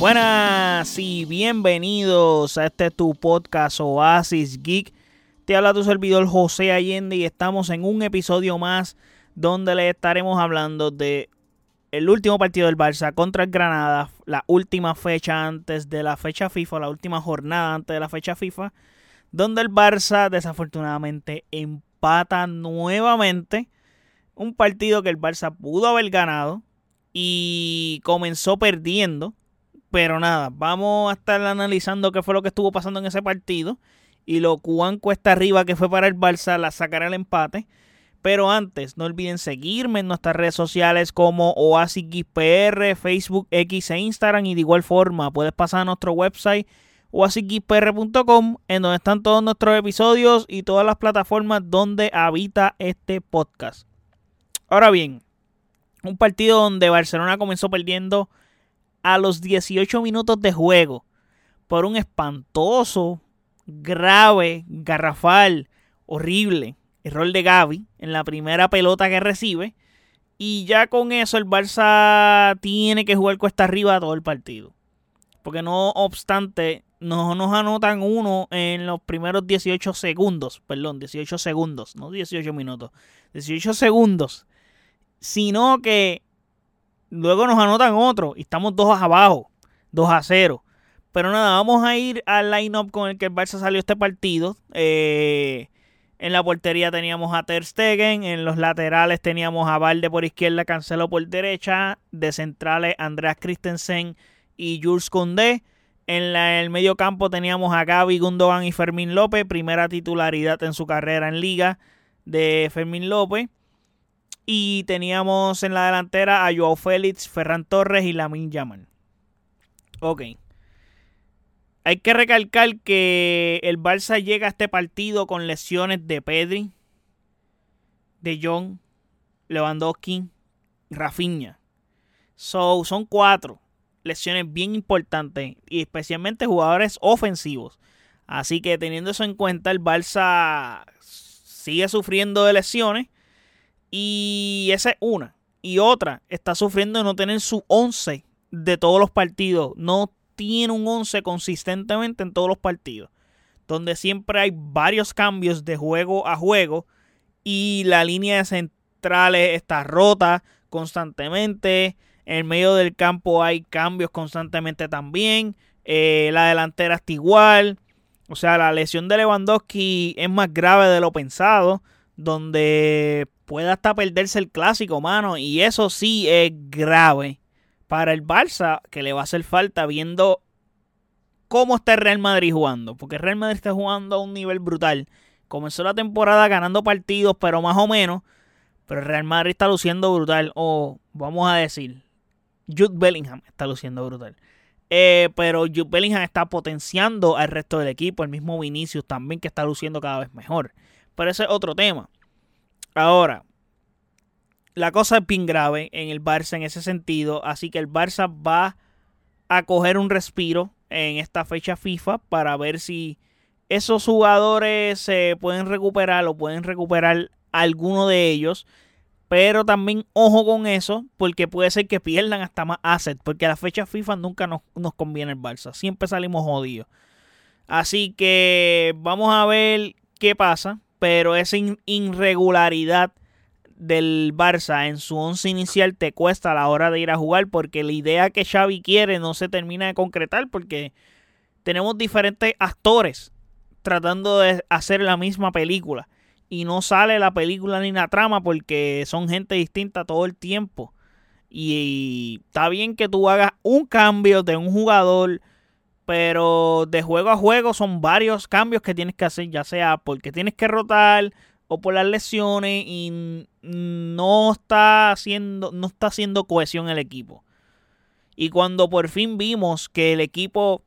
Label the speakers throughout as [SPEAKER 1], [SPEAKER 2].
[SPEAKER 1] Buenas y bienvenidos a este tu podcast Oasis Geek. Te habla tu servidor José Allende y estamos en un episodio más donde le estaremos hablando de el último partido del Barça contra el Granada, la última fecha antes de la fecha FIFA, la última jornada antes de la fecha FIFA, donde el Barça desafortunadamente empata nuevamente un partido que el Barça pudo haber ganado y comenzó perdiendo, pero nada, vamos a estar analizando qué fue lo que estuvo pasando en ese partido y lo cuán cuesta arriba que fue para el Barça la sacar el empate. Pero antes, no olviden seguirme en nuestras redes sociales como OasisGPR, Facebook, X e Instagram. Y de igual forma, puedes pasar a nuestro website oasisGPR.com, en donde están todos nuestros episodios y todas las plataformas donde habita este podcast. Ahora bien, un partido donde Barcelona comenzó perdiendo a los 18 minutos de juego por un espantoso, grave, garrafal, horrible error de Gaby en la primera pelota que recibe. Y ya con eso el Barça tiene que jugar cuesta arriba todo el partido. Porque no obstante, no nos anotan uno en los primeros 18 segundos. Perdón, 18 segundos, no 18 minutos. 18 segundos. Sino que luego nos anotan otro y estamos dos abajo. 2 a 0. Pero nada, vamos a ir al line-up con el que el Barça salió este partido. Eh, en la portería teníamos a Ter Stegen, en los laterales teníamos a Valde por izquierda, Cancelo por derecha, de centrales Andreas Christensen y Jules Condé. En el medio campo teníamos a Gaby, Gundogan y Fermín López, primera titularidad en su carrera en liga de Fermín López. Y teníamos en la delantera a Joao Félix, Ferran Torres y Lamin Yaman. Ok. Hay que recalcar que el Barça llega a este partido con lesiones de Pedri, de John, Lewandowski, Rafinha. So, son cuatro lesiones bien importantes y especialmente jugadores ofensivos. Así que teniendo eso en cuenta, el Barça sigue sufriendo de lesiones y esa es una. Y otra, está sufriendo de no tener su 11 de todos los partidos. No tiene un 11 consistentemente en todos los partidos. Donde siempre hay varios cambios de juego a juego. Y la línea de centrales está rota constantemente. En medio del campo hay cambios constantemente también. Eh, la delantera está igual. O sea, la lesión de Lewandowski es más grave de lo pensado. Donde puede hasta perderse el clásico, mano. Y eso sí es grave para el Barça que le va a hacer falta viendo cómo está Real Madrid jugando. Porque Real Madrid está jugando a un nivel brutal. Comenzó la temporada ganando partidos, pero más o menos. Pero Real Madrid está luciendo brutal. O vamos a decir, Jude Bellingham está luciendo brutal. Eh, pero Jude Bellingham está potenciando al resto del equipo. El mismo Vinicius también que está luciendo cada vez mejor. Pero ese es otro tema. Ahora, la cosa es bien grave en el Barça en ese sentido. Así que el Barça va a coger un respiro en esta fecha FIFA para ver si esos jugadores se pueden recuperar o pueden recuperar alguno de ellos. Pero también ojo con eso, porque puede ser que pierdan hasta más assets. Porque a la fecha FIFA nunca nos, conviene el Barça. Siempre salimos jodidos. Así que vamos a ver qué pasa. Pero esa irregularidad del Barça en su once inicial te cuesta a la hora de ir a jugar porque la idea que Xavi quiere no se termina de concretar porque tenemos diferentes actores tratando de hacer la misma película y no sale la película ni la trama porque son gente distinta todo el tiempo. Y está bien que tú hagas un cambio de un jugador pero de juego a juego son varios cambios que tienes que hacer ya sea porque tienes que rotar o por las lesiones y no está haciendo, no está haciendo cohesión el equipo. Y cuando por fin vimos que el equipo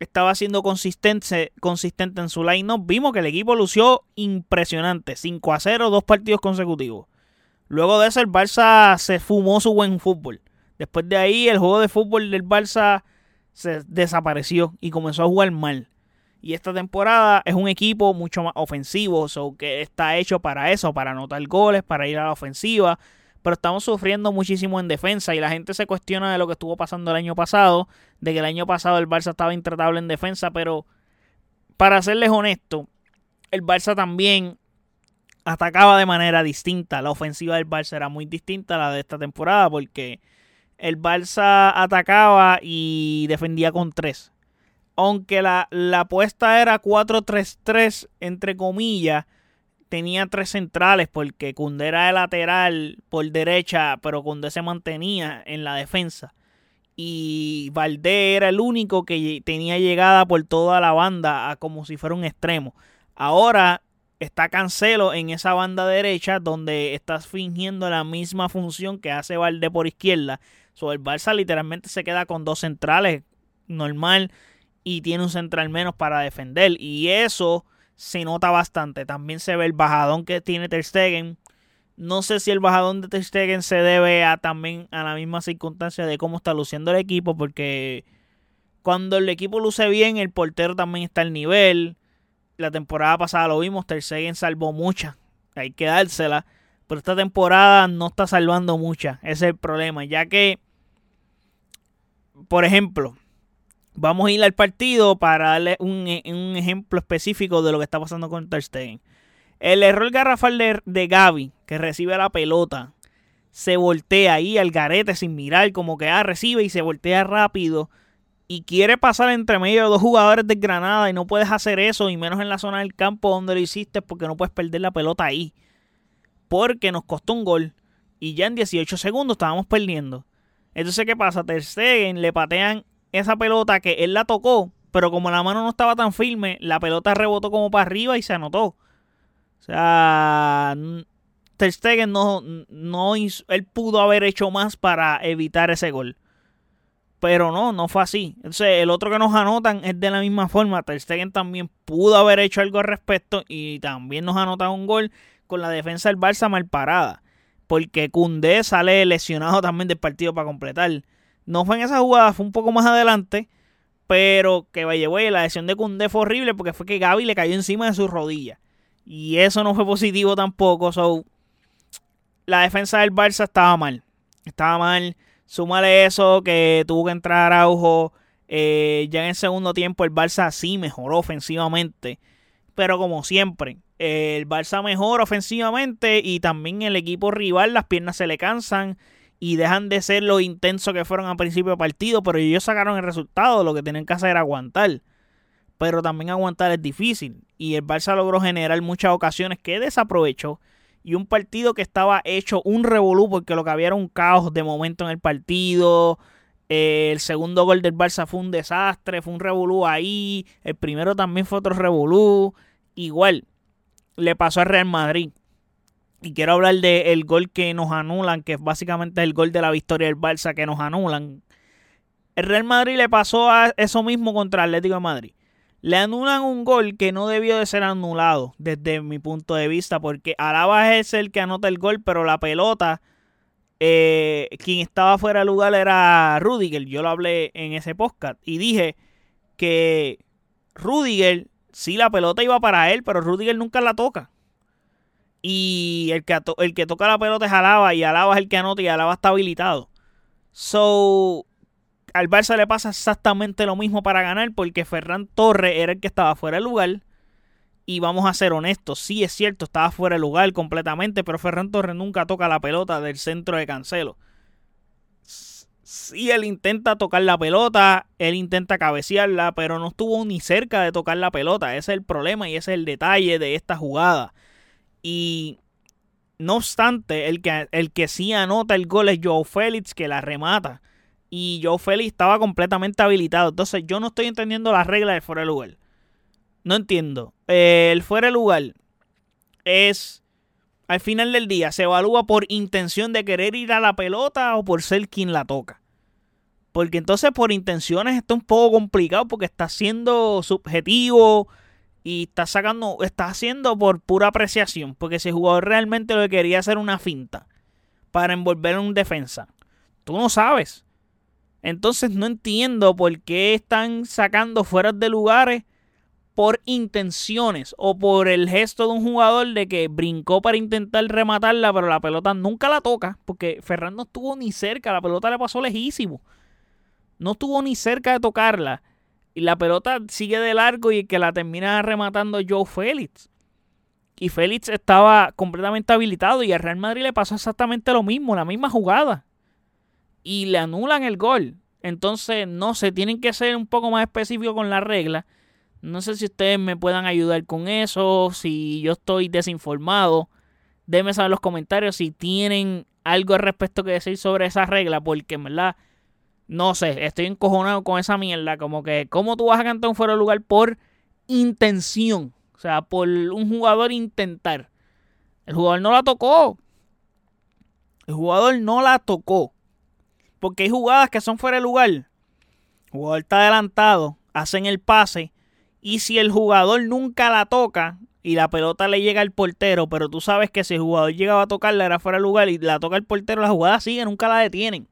[SPEAKER 1] estaba siendo consistente, consistente en su line vimos que el equipo lució impresionante. 5 a 0, dos partidos consecutivos. Luego de eso, el Barça se fumó su buen fútbol. Después de ahí, el juego de fútbol del Barça se desapareció y comenzó a jugar mal. Y esta temporada es un equipo mucho más ofensivo, que está hecho para eso, para anotar goles, para ir a la ofensiva, pero estamos sufriendo muchísimo en defensa y la gente se cuestiona de lo que estuvo pasando el año pasado, de que el año pasado el Barça estaba intratable en defensa, pero para serles honesto, el Barça también atacaba de manera distinta. La ofensiva del Barça era muy distinta a la de esta temporada porque el Barça atacaba y defendía con tres. Aunque la, la apuesta era 4-3-3, entre comillas, tenía tres centrales porque Cundé era de lateral por derecha, pero Cundé se mantenía en la defensa. Y Valdé era el único que tenía llegada por toda la banda como si fuera un extremo. Ahora está Cancelo en esa banda derecha donde estás fingiendo la misma función que hace Valdé por izquierda. So, el Barça literalmente se queda con dos centrales normal y tiene un central menos para defender y eso se nota bastante. También se ve el bajadón que tiene Ter Stegen. No sé si el bajadón de Ter Stegen se debe a también a la misma circunstancia de cómo está luciendo el equipo porque cuando el equipo luce bien, el portero también está al nivel la temporada pasada lo vimos, Ter Stegen salvó muchas, hay que dársela, pero esta temporada no está salvando muchas, ese es el problema, ya que, por ejemplo, vamos a ir al partido para darle un, ejemplo específico de lo que está pasando con Ter. El error garrafal de, de Gaby, que recibe la pelota, se voltea ahí al garete sin mirar, como que ah, recibe y se voltea rápido y quiere pasar entre medio de dos jugadores de Granada y no puedes hacer eso, y menos en la zona del campo donde lo hiciste, porque no puedes perder la pelota ahí. Porque nos costó un gol y ya en 18 segundos estábamos perdiendo. Entonces, ¿qué pasa? Ter Stegen le patean esa pelota que él la tocó, pero como la mano no estaba tan firme, la pelota rebotó como para arriba y se anotó. O sea, Ter Stegen no, no él pudo haber hecho más para evitar ese gol. Pero no, no fue así. Entonces, el otro que nos anotan es de la misma forma. Ter Stegen también pudo haber hecho algo al respecto y también nos anota un gol con la defensa del Barça mal parada. Porque Cundé sale lesionado también del partido para completar. No fue en esa jugada, fue un poco más adelante. Pero que güey, la lesión de Cundé fue horrible porque fue que Gaby le cayó encima de su rodilla. Y eso no fue positivo tampoco. So, la defensa del Barça estaba mal. Estaba mal. Súmale eso que tuvo que entrar Araujo. Eh, ya en el segundo tiempo el Barça sí mejoró ofensivamente. Pero como siempre, el Barça mejora ofensivamente y también el equipo rival las piernas se le cansan y dejan de ser lo intenso que fueron al principio de partido. Pero ellos sacaron el resultado. Lo que tienen que hacer era aguantar. Pero también aguantar es difícil. Y el Barça logró generar muchas ocasiones que desaprovechó y un partido que estaba hecho un revolú porque lo que había era un caos de momento en el partido. Eh, el segundo gol del Barça fue un desastre, fue un revolú ahí. El primero también fue otro revolú. Igual le pasó al Real Madrid. Y quiero hablar del gol que nos anulan, que es básicamente el gol de la victoria del Barça que nos anulan. El Real Madrid le pasó a eso mismo contra Atlético de Madrid le anulan un gol que no debió de ser anulado desde mi punto de vista, porque Alaba es el que anota el gol, pero la pelota, eh, quien estaba fuera de lugar era Rudiger. Yo lo hablé en ese podcast y dije que Rudiger, sí, la pelota iba para él, pero Rudiger nunca la toca. Y el que, el que toca la pelota es Alaba y Alaba es el que anota y Alaba está habilitado. So, al Barça le pasa exactamente lo mismo para ganar porque Ferran Torres era el que estaba fuera de lugar. Y vamos a ser honestos, sí es cierto, estaba fuera de lugar completamente, pero Ferran Torres nunca toca la pelota del centro de Cancelo. Sí, él intenta tocar la pelota, él intenta cabecearla, pero no estuvo ni cerca de tocar la pelota. Ese es el problema y ese es el detalle de esta jugada. Y no obstante, el que, el que sí anota el gol es Joe Félix, que la remata y Joe Félix estaba completamente habilitado. Entonces yo no estoy entendiendo las reglas del fuera lugar. No entiendo. el fuera lugar es, al final del día, se evalúa por intención de querer ir a la pelota o por ser quien la toca. Porque entonces por intenciones está un poco complicado porque está siendo subjetivo y está sacando, está haciendo por pura apreciación. Porque si el jugador realmente lo que quería hacer una finta para envolver en un defensa, tú no sabes. Entonces no entiendo por qué están sacando fuera de lugares por intenciones o por el gesto de un jugador de que brincó para intentar rematarla, pero la pelota nunca la toca, porque Ferran no estuvo ni cerca, la pelota le pasó lejísimo. No estuvo ni cerca de tocarla. Y la pelota sigue de largo y que la termina rematando Joe Félix. Y Félix estaba completamente habilitado y al Real Madrid le pasó exactamente lo mismo, la misma jugada. Y le anulan el gol. Entonces, no sé, tienen que ser un poco más específicos con la regla no sé si ustedes me puedan ayudar con eso, si yo estoy desinformado. Déjenme saber en los comentarios si tienen algo al respecto que decir sobre esa regla, porque en verdad, no sé, estoy encojonado con esa mierda. Como que, ¿cómo tú vas a cantar un fuera de lugar por intención? O sea, por un jugador intentar. El jugador no la tocó. El jugador no la tocó. Porque hay jugadas que son fuera de lugar. El jugador está adelantado, hacen el pase y si el jugador nunca la toca y la pelota le llega al portero, pero tú sabes que si el jugador llegaba a tocarla era fuera de lugar y la toca el portero, la jugada sigue, nunca la detienen.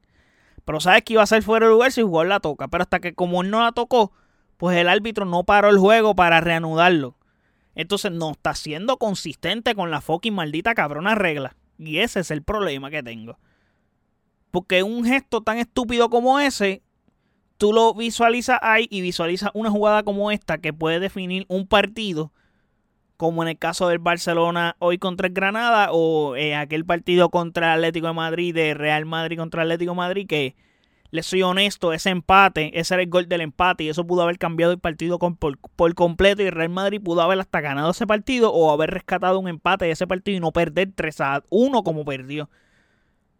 [SPEAKER 1] Pero sabes que iba a ser fuera de lugar si el jugador la toca. Pero hasta que como él no la tocó, pues el árbitro no paró el juego para reanudarlo. Entonces no está siendo consistente con la fucking maldita cabrona regla. Y ese es el problema que tengo. Porque un gesto tan estúpido como ese tú lo visualizas ahí y visualizas una jugada como esta que puede definir un partido, como en el caso del Barcelona hoy contra el Granada o en aquel partido contra el Atlético de Madrid, de Real Madrid contra Atlético de Madrid, que les soy honesto, ese empate, ese era el gol del empate y eso pudo haber cambiado el partido por, por, completo y Real Madrid pudo haber hasta ganado ese partido o haber rescatado un empate de ese partido y no perder 3 a 1 como perdió.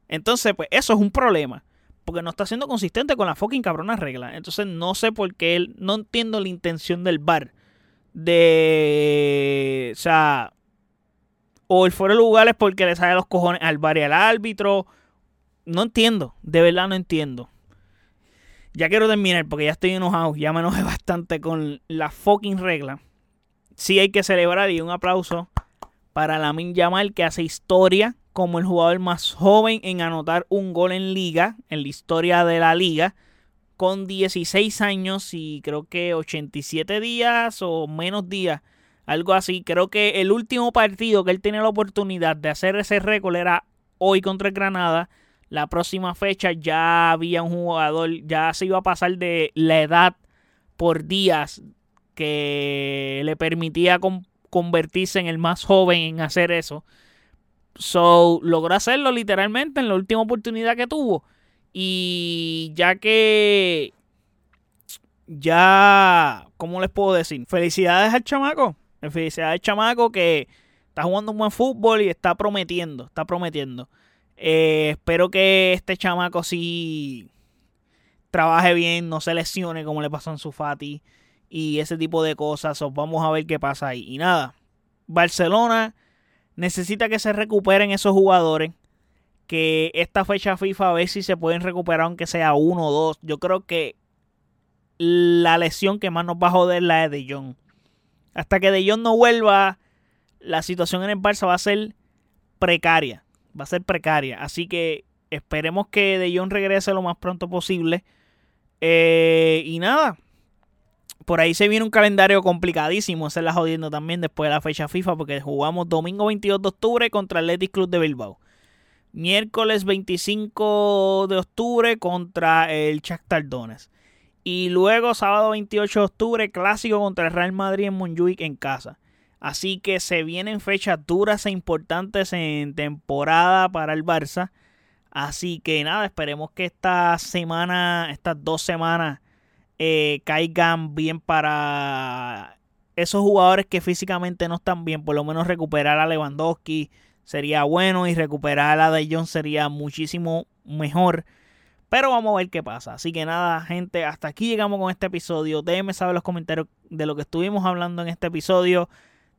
[SPEAKER 1] Entonces, pues eso es un problema porque no está siendo consistente con la fucking cabrona regla. Entonces no sé por qué él, no entiendo la intención del bar de, o sea, o el fuera de lugar es porque le sale los cojones al bar y al árbitro. No entiendo, de verdad no entiendo. Ya quiero terminar porque ya estoy enojado, ya me enojé bastante con la fucking regla. Sí hay que celebrar y un aplauso para la Min Yamal que hace historia como el jugador más joven en anotar un gol en liga, en la historia de la liga, con 16 años y creo que 87 días o menos días, algo así. Creo que el último partido que él tenía la oportunidad de hacer ese récord era hoy contra el Granada. La próxima fecha ya había un jugador, ya se iba a pasar de la edad por días que le permitía convertirse en el más joven en hacer eso. So, logró hacerlo literalmente en la última oportunidad que tuvo. Y ya que. Ya. ¿Cómo les puedo decir? Felicidades al chamaco. Felicidades al chamaco que está jugando un buen fútbol y está prometiendo. Está prometiendo. Eh, espero que este chamaco sí trabaje bien, no se lesione como le pasó en su Fati y ese tipo de cosas. vamos a ver qué pasa ahí. Y nada, Barcelona necesita que se recuperen esos jugadores. Que esta fecha FIFA a ver si se pueden recuperar, aunque sea uno o dos. Yo creo que la lesión que más nos va a joder la de De Jong. Hasta que De Jong no vuelva, la situación en el Barça va a ser precaria. Va a ser precaria. Así que esperemos que De Jong regrese lo más pronto posible. Eh, y nada, por ahí se viene un calendario complicadísimo, se la jodiendo también después de la fecha FIFA, porque jugamos domingo 22 de octubre contra el Athletic Club de Bilbao. Miércoles 25 de octubre contra el Shakhtar Donetsk. Y luego sábado 28 de octubre, clásico contra el Real Madrid en Montjuic en casa. Así que se vienen fechas duras e importantes en temporada para el Barça. Así que nada, esperemos que esta semana, estas dos semanas, eh, caigan bien para esos jugadores que físicamente no están bien. Por lo menos recuperar a Lewandowski sería bueno y recuperar a De Jong sería muchísimo mejor. Pero vamos a ver qué pasa. Así que nada, gente, hasta aquí llegamos con este episodio. Déjenme saber en los comentarios de lo que estuvimos hablando en este episodio,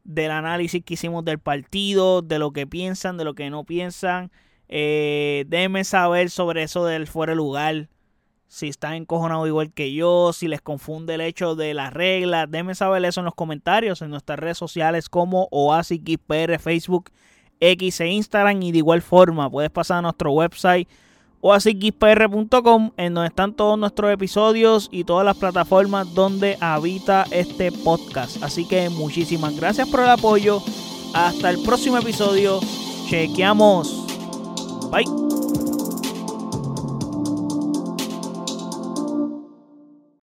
[SPEAKER 1] del análisis que hicimos del partido, de lo que piensan, de lo que no piensan. Eh, déjenme saber sobre eso del fuera de lugar si están encojonados igual que yo, si les confunde el hecho de las reglas, déjenme saber eso en los comentarios en nuestras redes sociales como OasisXPR, Facebook, X e Instagram y de igual forma puedes pasar a nuestro website oasisgeekpr.com en donde están todos nuestros episodios y todas las plataformas donde habita este podcast. Así que muchísimas gracias por el apoyo. Hasta el próximo episodio. Chequeamos. Bye.